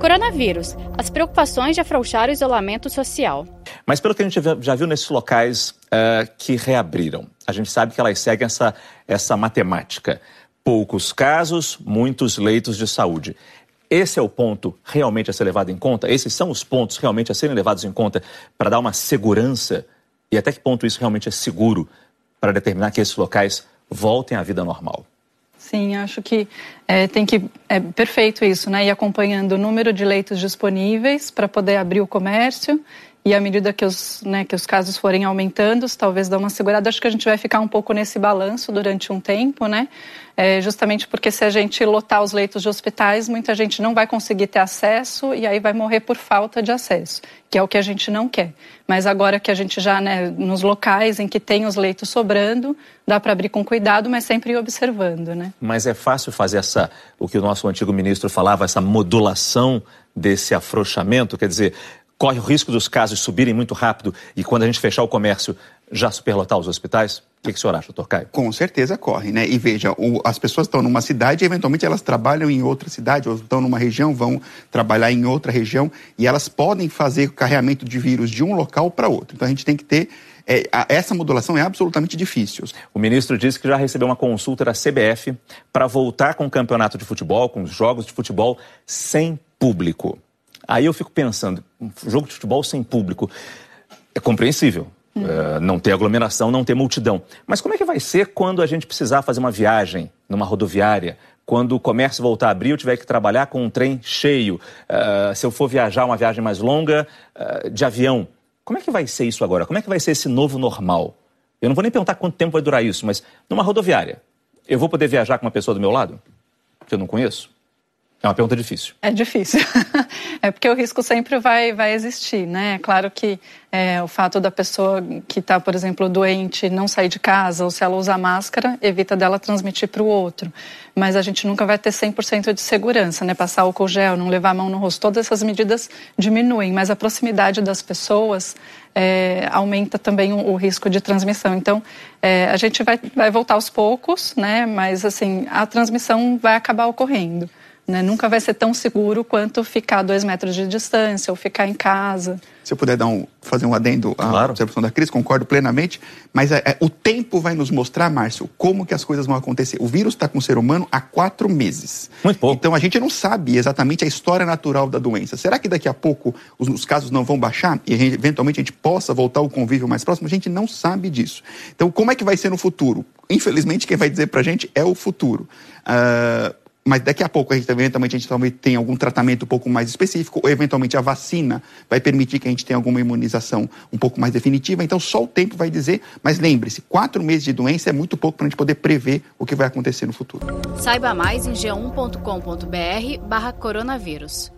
Coronavírus. As preocupações de afrouxar o isolamento social. Mas pelo que a gente já viu nesses locais uh, que reabriram, a gente sabe que elas seguem essa, essa matemática. Poucos casos, muitos leitos de saúde. Esse é o ponto realmente a ser levado em conta? Esses são os pontos realmente a serem levados em conta para dar uma segurança? E até que ponto isso realmente é seguro para determinar que esses locais voltem à vida normal? Sim, acho que é, tem que é perfeito isso, né? Ir acompanhando o número de leitos disponíveis para poder abrir o comércio e à medida que os, né, que os casos forem aumentando, talvez dá uma segurada. Acho que a gente vai ficar um pouco nesse balanço durante um tempo, né? É, justamente porque se a gente lotar os leitos de hospitais, muita gente não vai conseguir ter acesso e aí vai morrer por falta de acesso, que é o que a gente não quer. Mas agora que a gente já, né, nos locais em que tem os leitos sobrando, dá para abrir com cuidado, mas sempre observando, né? Mas é fácil fazer essa, o que o nosso antigo ministro falava, essa modulação desse afrouxamento, quer dizer, corre o risco dos casos subirem muito rápido e quando a gente fechar o comércio já superlotar os hospitais? O que, que o senhor acha, doutor Caio? Com certeza corre, né? E veja, o, as pessoas estão numa cidade e eventualmente elas trabalham em outra cidade, ou estão numa região, vão trabalhar em outra região e elas podem fazer o carregamento de vírus de um local para outro. Então a gente tem que ter é, a, essa modulação é absolutamente difícil. O ministro disse que já recebeu uma consulta da CBF para voltar com o campeonato de futebol, com os jogos de futebol sem público. Aí eu fico pensando, um jogo de futebol sem público é compreensível. Uh, não ter aglomeração, não ter multidão. Mas como é que vai ser quando a gente precisar fazer uma viagem numa rodoviária? Quando o comércio voltar a abrir, eu tiver que trabalhar com um trem cheio. Uh, se eu for viajar uma viagem mais longa, uh, de avião. Como é que vai ser isso agora? Como é que vai ser esse novo normal? Eu não vou nem perguntar quanto tempo vai durar isso, mas numa rodoviária, eu vou poder viajar com uma pessoa do meu lado? Que eu não conheço? É uma pergunta difícil. É difícil. é porque o risco sempre vai, vai existir, né? É claro que é, o fato da pessoa que está, por exemplo, doente não sair de casa ou se ela usar máscara, evita dela transmitir para o outro. Mas a gente nunca vai ter 100% de segurança, né? Passar álcool gel, não levar a mão no rosto, todas essas medidas diminuem, mas a proximidade das pessoas é, aumenta também o, o, risco de transmissão. Então, é, a gente vai, vai voltar aos poucos, né? Mas, assim, a transmissão vai acabar ocorrendo. Né? Nunca vai ser tão seguro quanto ficar a dois metros de distância ou ficar em casa. Se eu puder dar um, fazer um adendo à claro. observação da Cris, concordo plenamente, mas é, é, o tempo vai nos mostrar, Márcio, como que as coisas vão acontecer. O vírus está com o ser humano há quatro meses. Muito pouco. Então a gente não sabe exatamente a história natural da doença. Será que daqui a pouco os, os casos não vão baixar e a gente, eventualmente a gente possa voltar ao convívio mais próximo? A gente não sabe disso. Então como é que vai ser no futuro? Infelizmente quem vai dizer para a gente é o futuro. Uh, mas daqui a pouco a gente eventualmente a gente talvez tenha algum tratamento um pouco mais específico, ou eventualmente a vacina vai permitir que a gente tenha alguma imunização um pouco mais definitiva. Então só o tempo vai dizer. Mas lembre-se, quatro meses de doença é muito pouco para a gente poder prever o que vai acontecer no futuro. Saiba mais em g1.com.br/barra coronavírus.